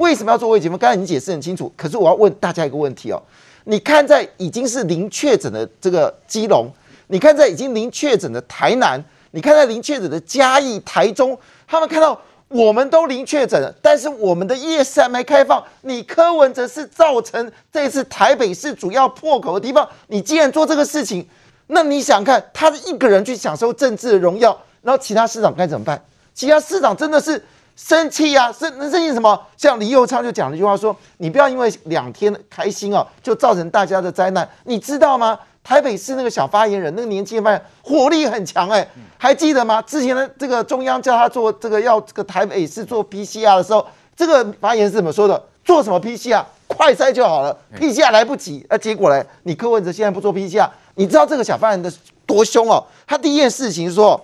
为什么要做微解封？刚才你解释很清楚，可是我要问大家一个问题哦，你看在已经是零确诊的这个基隆，你看在已经零确诊的台南，你看在零确诊的嘉义、台中，他们看到。我们都零确诊了，但是我们的夜市还没开放。你柯文哲是造成这次台北市主要破口的地方。你既然做这个事情，那你想看他一个人去享受政治的荣耀，然后其他市长该怎么办？其他市长真的是生气呀、啊，生生气什么？像林佑昌就讲了一句话说：“你不要因为两天开心哦，就造成大家的灾难。”你知道吗？台北市那个小发言人，那个年轻的发言人火力很强哎，还记得吗？之前的这个中央叫他做这个要这个台北市做 PCR 的时候，这个发言人是怎么说的？做什么 PCR？快筛就好了，PCR 来不及。那结果呢？你柯文哲现在不做 PCR，你知道这个小发言人的多凶哦？他第一件事情说，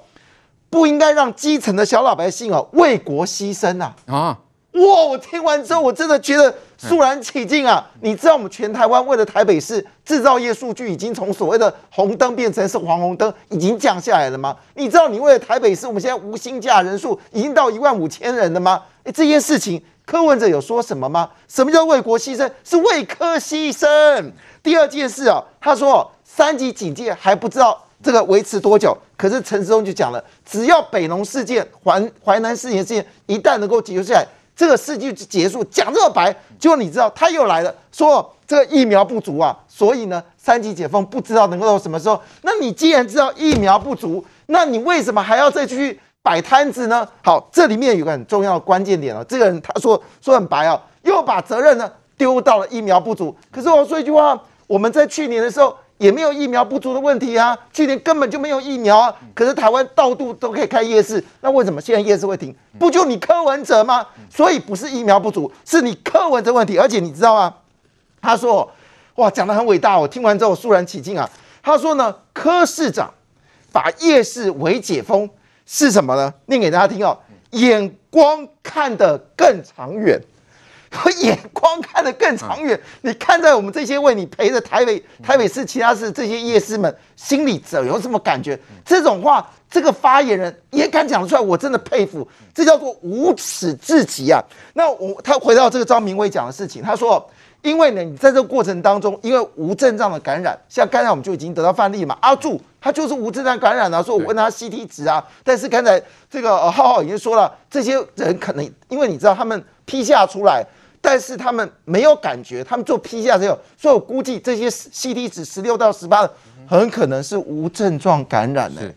不应该让基层的小老百姓哦为国牺牲啊啊！哇！我听完之后，我真的觉得。肃然起敬啊！你知道我们全台湾为了台北市制造业数据已经从所谓的红灯变成是黄红灯，已经降下来了吗？你知道你为了台北市，我们现在无薪假人数已经到一万五千人了吗？诶，这件事情柯文哲有说什么吗？什么叫为国牺牲？是为科牺牲。第二件事啊，他说三级警戒还不知道这个维持多久，可是陈时中就讲了，只要北农事件、淮淮南事件事件一旦能够结束下来。这个事就结束，讲这么白，结果你知道他又来了，说这个疫苗不足啊，所以呢，三级解封不知道能够到什么时候。那你既然知道疫苗不足，那你为什么还要再去摆摊子呢？好，这里面有个很重要的关键点哦，这个人他说说很白啊，又把责任呢丢到了疫苗不足。可是我说一句话，我们在去年的时候。也没有疫苗不足的问题啊，去年根本就没有疫苗啊。可是台湾到处都可以开夜市，那为什么现在夜市会停？不就你柯文哲吗？所以不是疫苗不足，是你柯文哲问题。而且你知道吗？他说，哇，讲得很伟大，我听完之后肃然起敬啊。他说呢，柯市长把夜市为解封是什么呢？念给大家听哦，眼光看得更长远。和眼光看得更长远，你看在我们这些为你陪着台北、台北市其他市这些夜市们心里怎有什么感觉？这种话，这个发言人也敢讲出来，我真的佩服。这叫做无耻至极啊！那我他回到这个张明威讲的事情，他说，因为呢，你在这个过程当中，因为无症状的感染，像刚才我们就已经得到范例嘛，阿柱他就是无症状感染啊，说我问他 CT 值啊，但是刚才这个呃浩浩已经说了，这些人可能因为你知道他们批下出来。但是他们没有感觉，他们做 PCR 之后，所以我估计这些 CT 值十六到十八的，很可能是无症状感染的。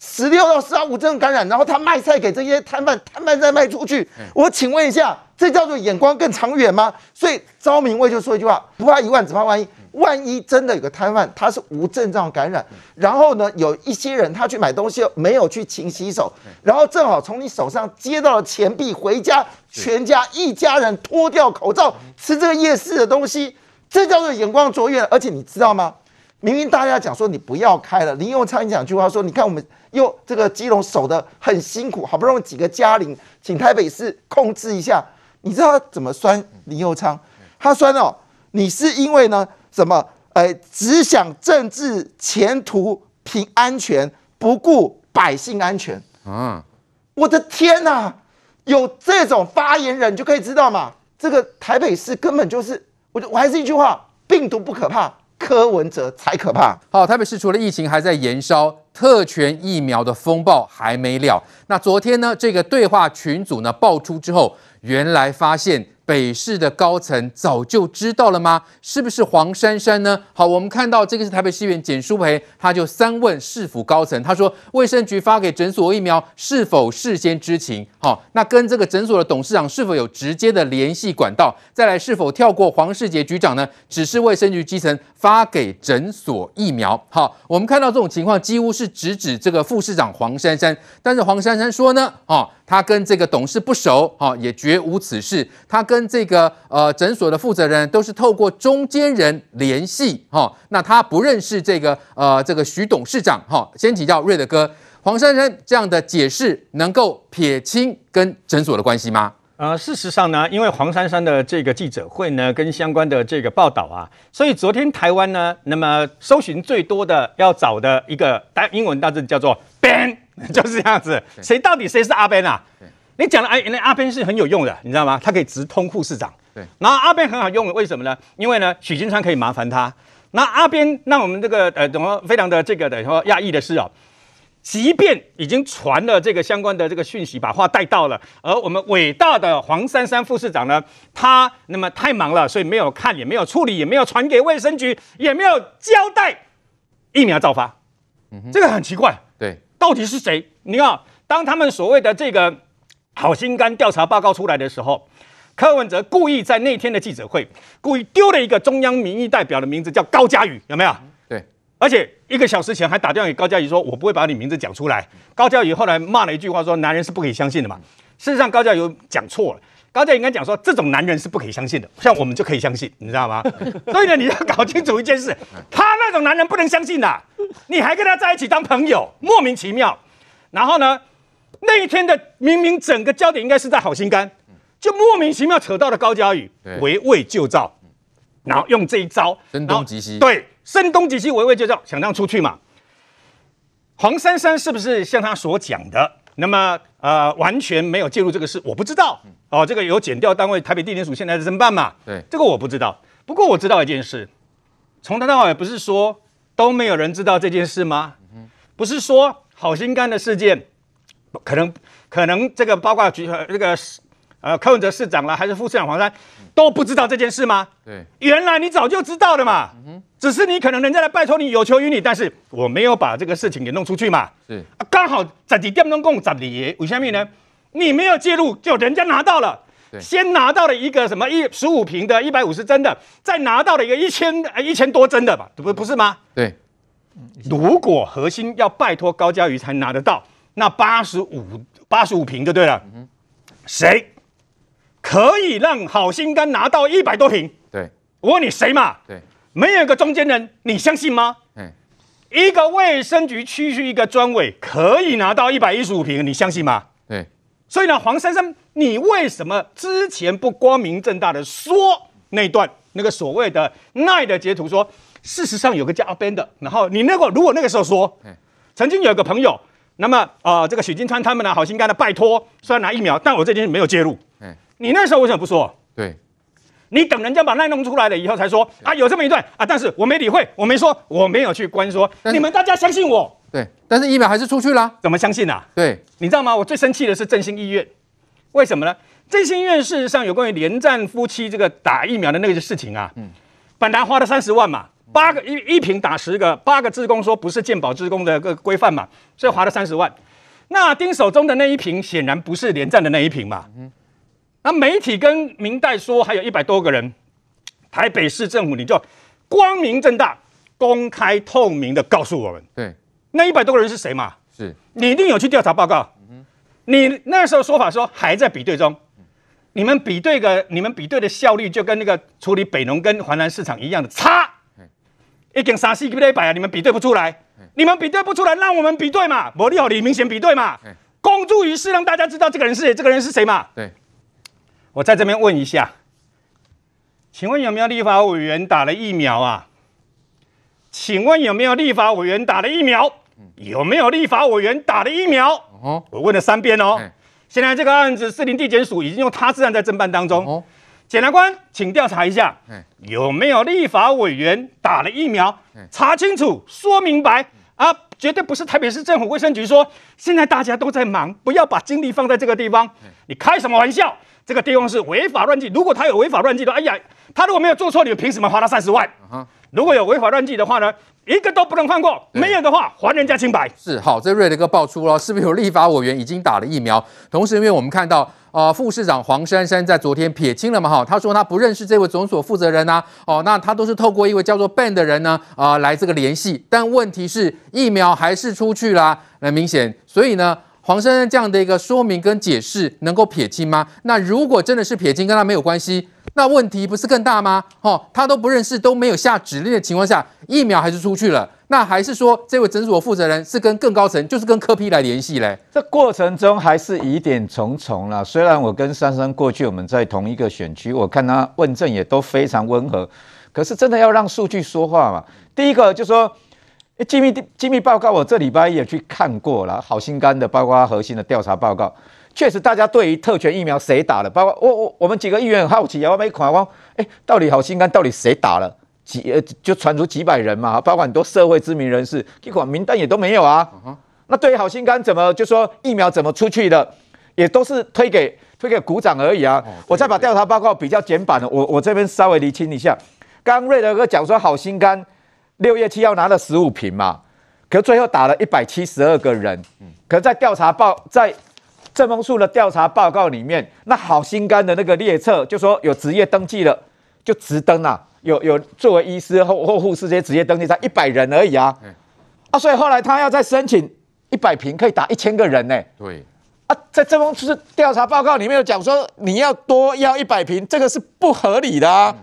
十六到十八无症状感染，然后他卖菜给这些摊贩，摊贩再卖出去。我请问一下，这叫做眼光更长远吗？所以昭明卫就说一句话：不怕一万，只怕万一。万一真的有个摊贩，他是无症状感染，然后呢，有一些人他去买东西没有去勤洗手，然后正好从你手上接到了钱币，回家全家一家人脱掉口罩吃这个夜市的东西，这叫做眼光卓越。而且你知道吗？明明大家讲说你不要开了，林右昌讲句话说，你看我们又这个基隆守得很辛苦，好不容易几个嘉陵，请台北市控制一下，你知道他怎么酸林佑昌？他酸哦，你是因为呢？什么？呃，只想政治前途平安全，不顾百姓安全。啊！我的天哪！有这种发言人就可以知道嘛？这个台北市根本就是……我我还是一句话：病毒不可怕，柯文哲才可怕。好，台北市除了疫情还在延烧，特权疫苗的风暴还没了。那昨天呢？这个对话群组呢爆出之后，原来发现。北市的高层早就知道了吗？是不是黄珊珊呢？好，我们看到这个是台北市议员简舒培，他就三问市府高层，他说卫生局发给诊所疫苗是否事先知情？好，那跟这个诊所的董事长是否有直接的联系管道？再来是否跳过黄世杰局长呢？只是卫生局基层发给诊所疫苗。好，我们看到这种情况几乎是直指这个副市长黄珊珊，但是黄珊珊说呢，啊。他跟这个董事不熟，哈，也绝无此事。他跟这个呃诊所的负责人都是透过中间人联系，哈。那他不认识这个呃这个徐董事长，哈。先请教瑞德哥，黄珊珊这样的解释能够撇清跟诊所的关系吗？呃，事实上呢，因为黄珊珊的这个记者会呢，跟相关的这个报道啊，所以昨天台湾呢，那么搜寻最多的要找的一个单英文单字叫做 Ben。就是这样子，谁到底谁是阿 Ben 啊？你讲的哎，那阿 Ben 是很有用的，你知道吗？他可以直通护士长。对，然后阿 Ben 很好用，为什么呢？因为呢，许金川可以麻烦他。那阿 Ben 让我们这个呃，怎么非常的这个等于说讶异的是哦。即便已经传了这个相关的这个讯息，把话带到了，而我们伟大的黄珊珊副市长呢，他那么太忙了，所以没有看，也没有处理，也没有传给卫生局，也没有交代疫苗照发，这个很奇怪，对，到底是谁？你看，当他们所谓的这个好心肝调查报告出来的时候，柯文哲故意在那天的记者会，故意丢了一个中央民意代表的名字，叫高嘉瑜，有没有？而且一个小时前还打电话给高嘉瑜说：“我不会把你名字讲出来。”高嘉瑜后来骂了一句话说：“男人是不可以相信的嘛。”事实上，高嘉瑜讲错了。高嘉瑜应该讲说：“这种男人是不可以相信的，像我们就可以相信，你知道吗？” 所以呢，你要搞清楚一件事：他那种男人不能相信的，你还跟他在一起当朋友，莫名其妙。然后呢，那一天的明明整个焦点应该是在好心肝，就莫名其妙扯到了高嘉瑜围魏救赵，然后用这一招声东击西，对。声东击西，围魏救赵，想让出去嘛？黄珊珊是不是像他所讲的？那么呃，完全没有介入这个事，我不知道。哦，这个有检调单位台北地检署现在在侦办嘛？对，这个我不知道。不过我知道一件事，从头到尾不是说都没有人知道这件事吗？不是说好心肝的事件，可能可能这个包括局这个呃柯文哲市长啦，还是副市长黄珊都不知道这件事吗？对，原来你早就知道了嘛。只是你可能人家来拜托你，有求于你，但是我没有把这个事情给弄出去嘛。是啊，刚好在你店中共砸你，为什么呢？你没有介入，就人家拿到了，对先拿到了一个什么一十五瓶的一百五十针的，再拿到了一个一千一千多针的吧？不不是吗？对。如果核心要拜托高嘉瑜才拿得到，那八十五八十五瓶就对了。嗯、谁可以让好心肝拿到一百多瓶？对，我问你谁嘛？对。没有一个中间人，你相信吗？嗯一个卫生局区区一个专委可以拿到一百一十五瓶，你相信吗？对，所以呢，黄珊珊，你为什么之前不光明正大的说那段那个所谓的奈的截图说，事实上有个叫阿 Ben 的，然后你那个如果那个时候说，曾经有个朋友，那么啊、呃，这个许金川他们呢，好心肝的拜托，虽然拿疫苗，但我这件事没有介入，嘿你那时候为什么不说？对。你等人家把那弄出来了以后才说啊，有这么一段啊，但是我没理会，我没说，我没有去关说，你们大家相信我。对，但是疫苗还是出去了，怎么相信啊？对，你知道吗？我最生气的是振兴医院，为什么呢？振兴医院事实上有关于连战夫妻这个打疫苗的那个事情啊，嗯，本来花了三十万嘛，八个一一瓶打十个，八个职工说不是健保职工的个规范嘛，所以花了三十万。那丁守中的那一瓶显然不是连战的那一瓶嘛。嗯那媒体跟明代说还有一百多个人，台北市政府你就光明正大、公开透明的告诉我们，对，那一百多个人是谁嘛？是，你一定有去调查报告。你那时候说法说还在比对中，嗯、你们比对个你们比对的效率就跟那个处理北农跟华南市场一样的差。一点三四个礼拜啊，你们比对不出来，你们比对不出来，让我们比对嘛，我利好李明显比对嘛，公诸于世，让大家知道这个人是谁，这个人是谁嘛？对。我在这边问一下，请问有没有立法委员打了疫苗啊？请问有没有立法委员打了疫苗？有没有立法委员打了疫苗？我问了三遍哦。现在这个案子，士林地检署已经用他治案在侦办当中。检察官，请调查一下，有没有立法委员打了疫苗？查清楚，说明白啊！绝对不是台北市政府卫生局说，现在大家都在忙，不要把精力放在这个地方。你开什么玩笑？这个地方是违法乱纪，如果他有违法乱纪的，哎呀，他如果没有做错，你们凭什么罚他三十万？Uh. 如果有违法乱纪的话呢，一个都不能放过。对没有的话，还人家清白。是好，这瑞德哥爆出了，是不是有立法委员已经打了疫苗？同时，因为我们看到，呃，副市长黄珊珊在昨天撇清了嘛，哈，他说他不认识这位总所负责人啊，哦，那他都是透过一位叫做 Ben 的人呢，啊、呃，来这个联系。但问题是，疫苗还是出去啦，很明显，所以呢。黄珊珊这样的一个说明跟解释能够撇清吗？那如果真的是撇清，跟他没有关系，那问题不是更大吗？哦，他都不认识，都没有下指令的情况下，疫苗还是出去了，那还是说这位诊所负责人是跟更高层，就是跟科批来联系嘞？这过程中还是疑点重重啦。虽然我跟珊珊过去我们在同一个选区，我看他问政也都非常温和，可是真的要让数据说话嘛？第一个就说。机密机密报告，我这礼拜也去看过了，好心肝的，包括核心的调查报告，确实大家对于特权疫苗谁打了，包括我我我们几个议员很好奇啊，我没看光，哎，到底好心肝到底谁打了？几呃就传出几百人嘛，包括很多社会知名人士，结果名单也都没有啊。Uh huh. 那对于好心肝怎么就说疫苗怎么出去的，也都是推给推给股长而已啊。Oh, 我再把调查报告比较简版的，我我这边稍微厘清一下。刚刚瑞德哥讲说好心肝六月七号拿了十五瓶嘛，可是最后打了一百七十二个人，可在调查报在政风处的调查报告里面，那好心肝的那个列册就说有职业登记了，就直登啊，有有作为医师或或护士这些职业登记才一百人而已啊，啊，所以后来他要再申请一百瓶可以打一千个人呢、欸，对，啊，在政风处调查报告里面有讲说你要多要一百瓶，这个是不合理的啊。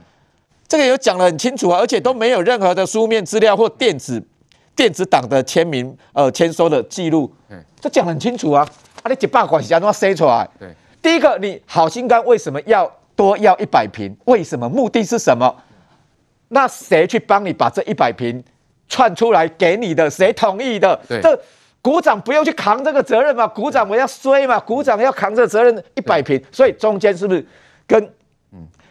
这个有讲得很清楚啊，而且都没有任何的书面资料或电子电子档的签名，呃，签收的记录，嗯，这讲得很清楚啊。啊，你一百管怎么塞出来？对，第一个，你好心肝为什么要多要一百瓶？为什么？目的是什么？那谁去帮你把这一百瓶串出来给你的？谁同意的？对，这股长不用去扛这个责任嘛？股长我要衰嘛？股长要扛这个责任一百瓶，所以中间是不是跟？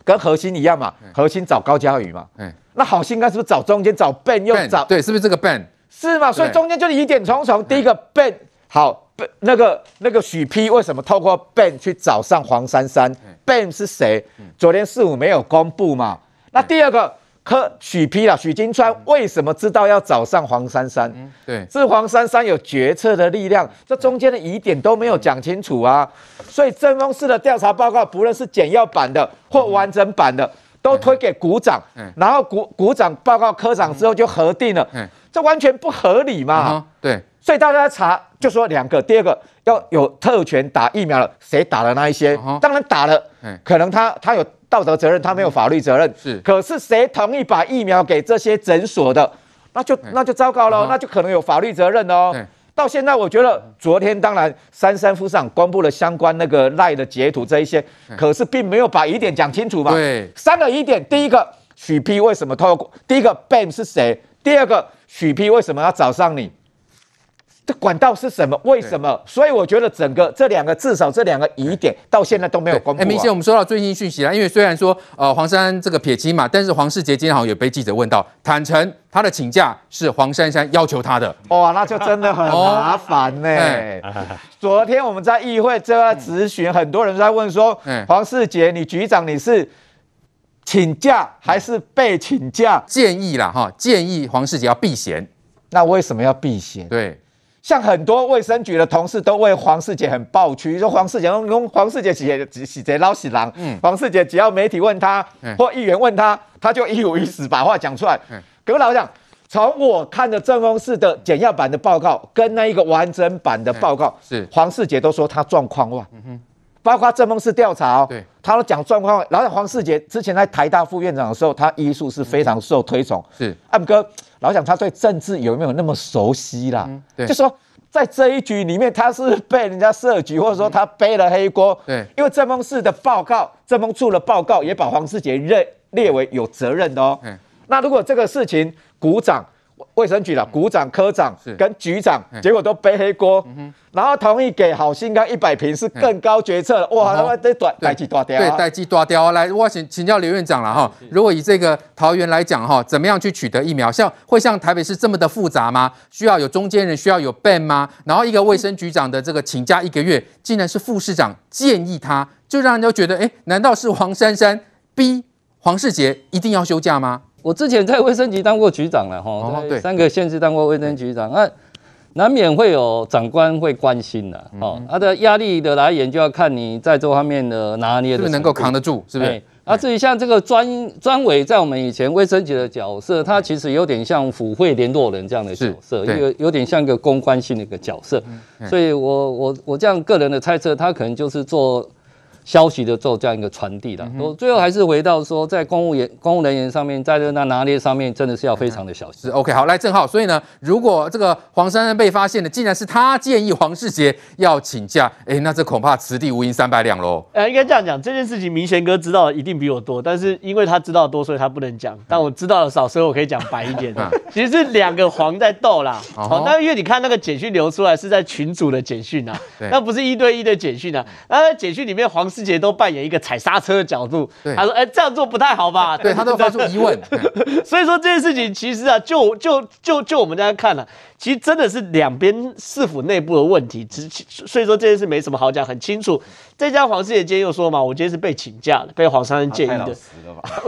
跟核心一样嘛，核心找高嘉宇嘛，嗯，那好心肝是不是找中间找 Ben 又找对，是不是这个 Ben 是嘛？所以中间就是疑点重重。第一个 Ben 好，Ben 那个那个许批为什么透过 Ben 去找上黄珊珊？Ben 是谁？昨天四五没有公布嘛？那第二个。可许批了，许金川为什么知道要找上黄珊珊？嗯、对，是黄珊珊有决策的力量，这中间的疑点都没有讲清楚啊。所以正风式的调查报告，不论是简要版的或完整版的，都推给股长，然后股股长报告科长之后就核定了，这完全不合理嘛。对，所以大家查就说两个，第二个要有特权打疫苗了，谁打了那一些？当然打了，可能他他有。道德责任，他没有法律责任。是，可是谁同意把疫苗给这些诊所的，那就那就糟糕了，那就可能有法律责任哦。到现在，我觉得昨天当然三三副市长公布了相关那个赖的截图这一些，可是并没有把疑点讲清楚嘛。对，三个疑点，第一个许批为什么透过？第一个 ban 是谁？第二个许批为什么要找上你？这管道是什么？为什么？所以我觉得整个这两个至少这两个疑点到现在都没有公布、啊。很明显，我们收到最新讯息了。因为虽然说呃黄珊珊这个撇清嘛，但是黄世杰今天好像也被记者问到，坦承他的请假是黄珊珊要求他的。哇，那就真的很麻烦呢、欸。哦、昨天我们在议会这个质询，很多人在问说，嗯、黄世杰，你局长你是请假还是被请假？建议啦哈，建议黄世杰要避嫌。那为什么要避嫌？对。像很多卫生局的同事都为黄世杰很抱屈，说黄世杰用黄世杰洗洗洗贼捞洗狼。嗯，黄世杰只要媒体问他或议员问他，他就一五一十把话讲出来。嗯，各位老实讲，从我看的正风室的简要版的报告跟那一个完整版的报告，是黄世杰都说他状况外。嗯哼，包括正风室调查哦，对，他都讲状况外。然后黄世杰之前在台大副院长的时候，他医术是非常受推崇。是，阿姆哥。老蒋他对政治有没有那么熟悉啦？嗯、对，就说在这一局里面，他是被人家设局，或者说他背了黑锅。对，因为政风室的报告，政风处的报告也把黄世杰列列为有责任的哦。嗯、那如果这个事情，股长。卫生局了，股长、科长跟局长，结果都背黑锅，然后同意给好心肝一百瓶是更高决策，哇，他妈的短代际大掉，对，代志大条。来，我请请教刘院长了哈，如果以这个桃园来讲哈，怎么样去取得疫苗？像会像台北市这么的复杂吗？需要有中间人，需要有 ban 吗？然后一个卫生局长的这个请假一个月，竟然是副市长建议他，就让人家觉得，哎，难道是黄珊珊逼黄世杰一定要休假吗？我之前在卫生局当过局长了哈，对，三个县市当过卫生局长，那难免会有长官会关心的，哦，他的压力的来源就要看你在这方面的拿捏的，是不是能够扛得住，是不是？啊，至于像这个专专委，在我们以前卫生局的角色，他其实有点像府会联络人这样的角色，有有点像一个公关性的一个角色，所以我我我这样个人的猜测，他可能就是做。消息的做这样一个传递的，我最后还是回到说，在公务员、公务人员上面，在这那拿捏上面，真的是要非常的小心。是 OK，好，来正浩，所以呢，如果这个黄珊珊被发现的，竟然是他建议黄世杰要请假，哎，那这恐怕此地无银三百两喽。呃，应该这样讲，这件事情明贤哥知道的一定比我多，但是因为他知道的多，所以他不能讲。但我知道的少，所以我可以讲白一点。其实是两个黄在斗啦。好，那因为你看那个简讯流出来是在群组的简讯啊，那不是一对一的简讯啊。那在简讯里面，黄世杰都扮演一个。踩刹车的角度，他说：“哎，这样做不太好吧？”对，他都发出疑问。所以说这件事情其实啊，就就就就我们在看了，其实真的是两边市府内部的问题。只所以说这件事没什么好讲，很清楚。再加上黄世杰今天又说嘛，我今天是被请假的，被黄珊珊建议的。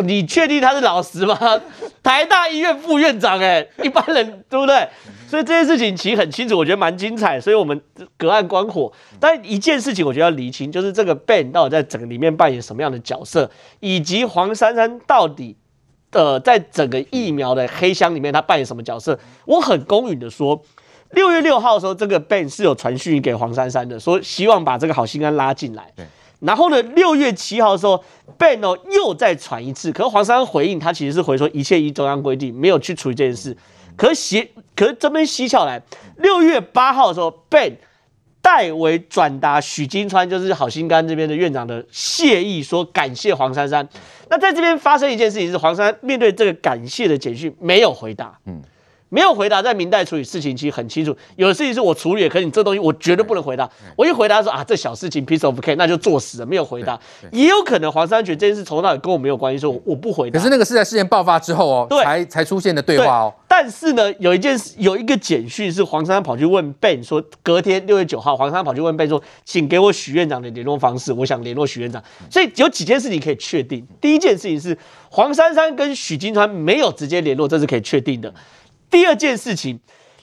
你确定他是老实吗？台大医院副院长，哎，一般人对不对？所以这件事情其实很清楚，我觉得蛮精彩，所以我们隔岸观火。但一件事情我觉得要厘清，就是这个 Ben 到底在整个里面扮演什么样的角色，以及黄珊珊到底呃在整个疫苗的黑箱里面他扮演什么角色。我很公允的说，六月六号的时候，这个 Ben 是有传讯给黄珊珊的，说希望把这个好心肝拉进来。然后呢，六月七号的时候，Ben 哦又再传一次，可是黄珊珊回应他其实是回说一切依中央规定，没有去处理这件事。可写，可是这边蹊跷来，六月八号的时候，Ben 代为转达许金川，就是好心肝这边的院长的谢意，说感谢黄珊珊。那在这边发生一件事情是，黄珊珊面对这个感谢的简讯没有回答。嗯。没有回答，在明代处理事情其实很清楚，有的事情是我处理，可是你这东西我绝对不能回答。我一回答说啊，这小事情 piece of cake，那就作死了，没有回答。也有可能黄珊珊觉得这件事从头到尾跟我没有关系，说我不回答。可是那个是在事件爆发之后哦，对，才才出现的对话哦。但是呢，有一件事，有一个简讯是黄珊珊跑去问 Ben 说，隔天六月九号，黄珊珊跑去问 Ben 说，请给我许院长的联络方式，我想联络许院长。所以有几件事情可以确定，第一件事情是黄珊珊跟许金川没有直接联络，这是可以确定的。第二件事情，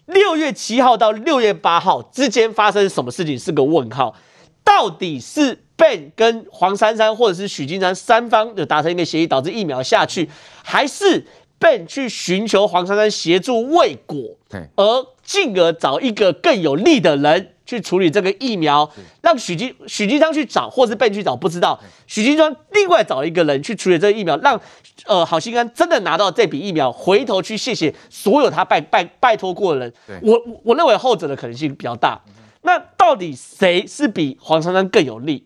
六月七号到六月八号之间发生什么事情是个问号，到底是 Ben 跟黄珊珊或者是许金山三方有达成一个协议，导致疫苗下去，还是 Ben 去寻求黄珊珊协助未果，而进而找一个更有利的人？去处理这个疫苗，让许金许金昌去找，或是被去找，不知道。许金昌另外找一个人去处理这个疫苗，让呃好心肝真的拿到这笔疫苗，回头去谢谢所有他拜拜拜托过的人。我我认为后者的可能性比较大。那到底谁是比黄珊珊更有利？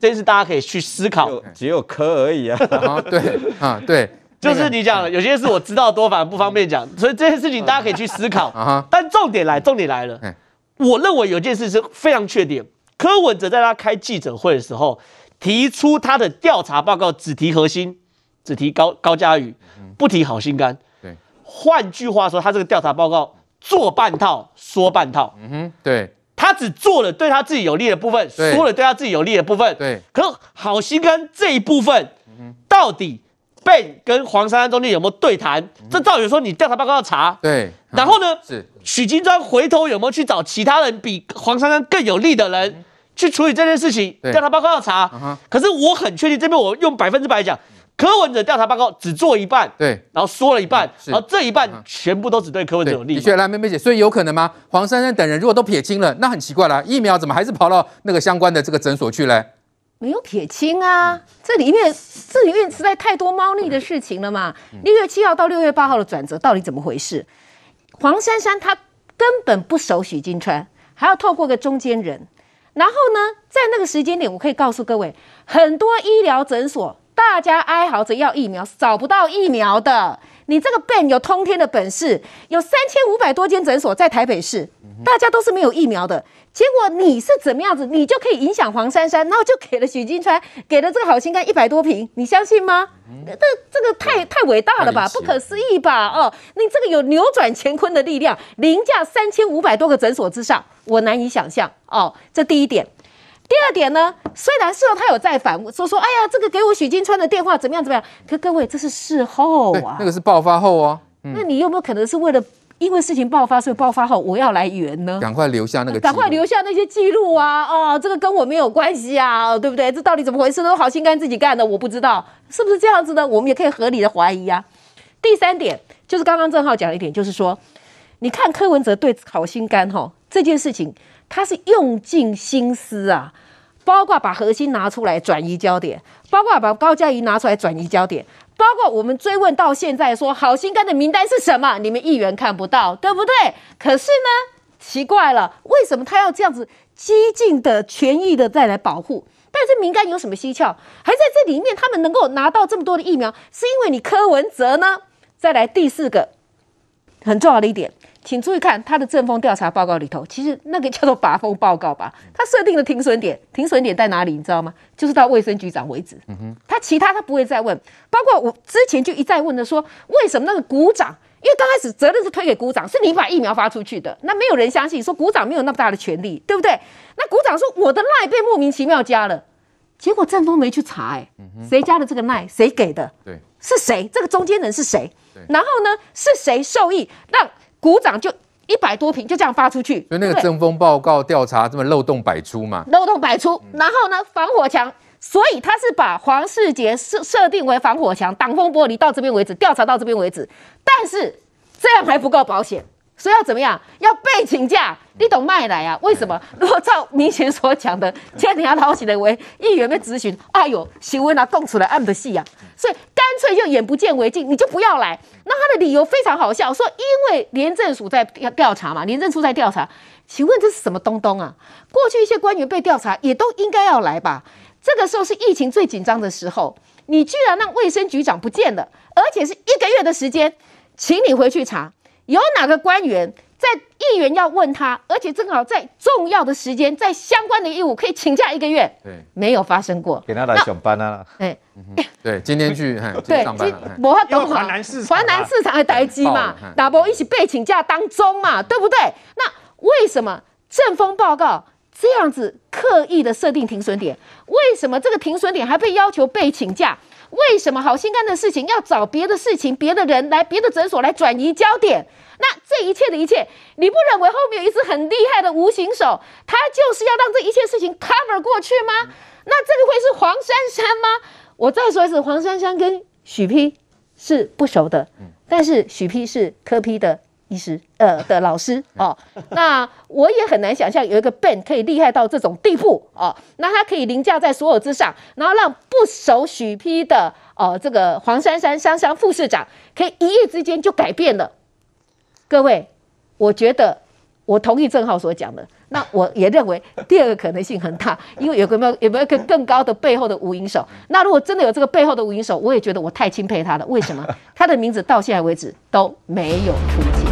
这件事大家可以去思考。只有柯而已啊。啊对啊对，就是你讲的，有些事我知道多，反而不方便讲，所以这些事情大家可以去思考。但重点来，重点来了。我认为有件事是非常确定，柯文哲在他开记者会的时候提出他的调查报告，只提核心，只提高高嘉瑜，不提好心肝。对，换句话说，他这个调查报告做半套，说半套。嗯哼，对，他只做了对他自己有利的部分，说了对他自己有利的部分。对，可好心肝这一部分，到底 Ben 跟黄珊珊中间有没有对谈？这照理说，你调查报告要查。对。然后呢？是许金川回头有没有去找其他人比黄珊珊更有利的人去处理这件事情？调查报告要查。可是我很确定，这边我用百分之百讲，柯文哲调查报告只做一半，对，然后说了一半，然后这一半全部都只对柯文哲有利。的确，来，妹妹姐，所以有可能吗？黄珊珊等人如果都撇清了，那很奇怪了，疫苗怎么还是跑到那个相关的这个诊所去嘞？没有撇清啊，这里面这里面实在太多猫腻的事情了嘛。六月七号到六月八号的转折到底怎么回事？黄珊珊她根本不熟许金川，还要透过个中间人。然后呢，在那个时间点，我可以告诉各位，很多医疗诊所大家哀嚎着要疫苗，找不到疫苗的。你这个 Ben 有通天的本事，有三千五百多间诊所在台北市，大家都是没有疫苗的。结果你是怎么样子，你就可以影响黄珊珊，然后就给了许金川，给了这个好心肝一百多瓶，你相信吗？这这个太太伟大了吧，不可思议吧？哦，你这个有扭转乾坤的力量，凌驾三千五百多个诊所之上，我难以想象哦。这第一点，第二点呢？虽然事后他有在反说说，哎呀，这个给我许金川的电话怎么样怎么样？可各位，这是事后啊，那个是爆发后哦。嗯、那你有没有可能是为了？因为事情爆发，所以爆发后我要来圆呢？赶快留下那个，赶快留下那些记录啊！哦，这个跟我没有关系啊，对不对？这到底怎么回事？都好心肝自己干的，我不知道是不是这样子呢，我们也可以合理的怀疑啊。第三点就是刚刚正浩讲一点，就是说，你看柯文哲对好心肝哈这件事情，他是用尽心思啊。包括把核心拿出来转移焦点，包括把高嘉瑜拿出来转移焦点，包括我们追问到现在说好心肝的名单是什么？你们议员看不到，对不对？可是呢，奇怪了，为什么他要这样子激进的、权益的再来保护？但是名单有什么蹊跷？还在这里面，他们能够拿到这么多的疫苗，是因为你柯文哲呢？再来第四个很重要的一点。请注意看他的政风调查报告里头，其实那个叫做拔风报告吧，他设定的停损点，停损点在哪里？你知道吗？就是到卫生局长为止。嗯哼，他其他他不会再问。包括我之前就一再问的说，为什么那个股长？因为刚开始责任是推给股长，是你把疫苗发出去的，那没有人相信，说股长没有那么大的权利，对不对？那股长说我的赖被莫名其妙加了，结果正风没去查，哎，谁加的这个赖？谁给的？对，是谁？这个中间人是谁？然后呢，是谁受益让？股长就一百多平就这样发出去，所以那个政风报告调查这么漏洞百出嘛？漏洞百出，然后呢，防火墙，所以他是把黄世杰设设定为防火墙，挡风玻璃到这边为止，调查到这边为止，但是这样还不够保险。所以要怎么样？要被请假，你懂麦来啊？为什么？如果照明前所讲的，今天要讨起来为议员被咨询，哎呦，新闻啊供出来按的戏啊，所以干脆就眼不见为净，你就不要来。那他的理由非常好笑，说因为廉政署在调调查嘛，廉政处在调查。请问这是什么东东啊？过去一些官员被调查也都应该要来吧？这个时候是疫情最紧张的时候，你居然让卫生局长不见了，而且是一个月的时间，请你回去查。有哪个官员在议员要问他，而且正好在重要的时间，在相关的义务可以请假一个月？对，没有发生过。给他来上班啊！哎，对，今天去对上班。我要华南市场，华南市场的待机嘛，打波一起被请假当中嘛，对不对？那为什么政风报告这样子刻意的设定停损点？为什么这个停损点还被要求被请假？为什么好心肝的事情要找别的事情、别的人来、别的诊所来转移焦点？那这一切的一切，你不认为后面有一只很厉害的无形手，他就是要让这一切事情 cover 过去吗？那这个会是黄珊珊吗？我再说一次，黄珊珊跟许丕是不熟的，但是许丕是柯批的。医师，呃的老师哦，那我也很难想象有一个 Ben 可以厉害到这种地步哦，那他可以凌驾在所有之上，然后让不熟许批的哦这个黄珊珊珊珊副市长可以一夜之间就改变了。各位，我觉得我同意郑浩所讲的，那我也认为第二个可能性很大，因为有个没有有没有一个更高的背后的无影手？那如果真的有这个背后的无影手，我也觉得我太钦佩他了。为什么？他的名字到现在为止都没有出现。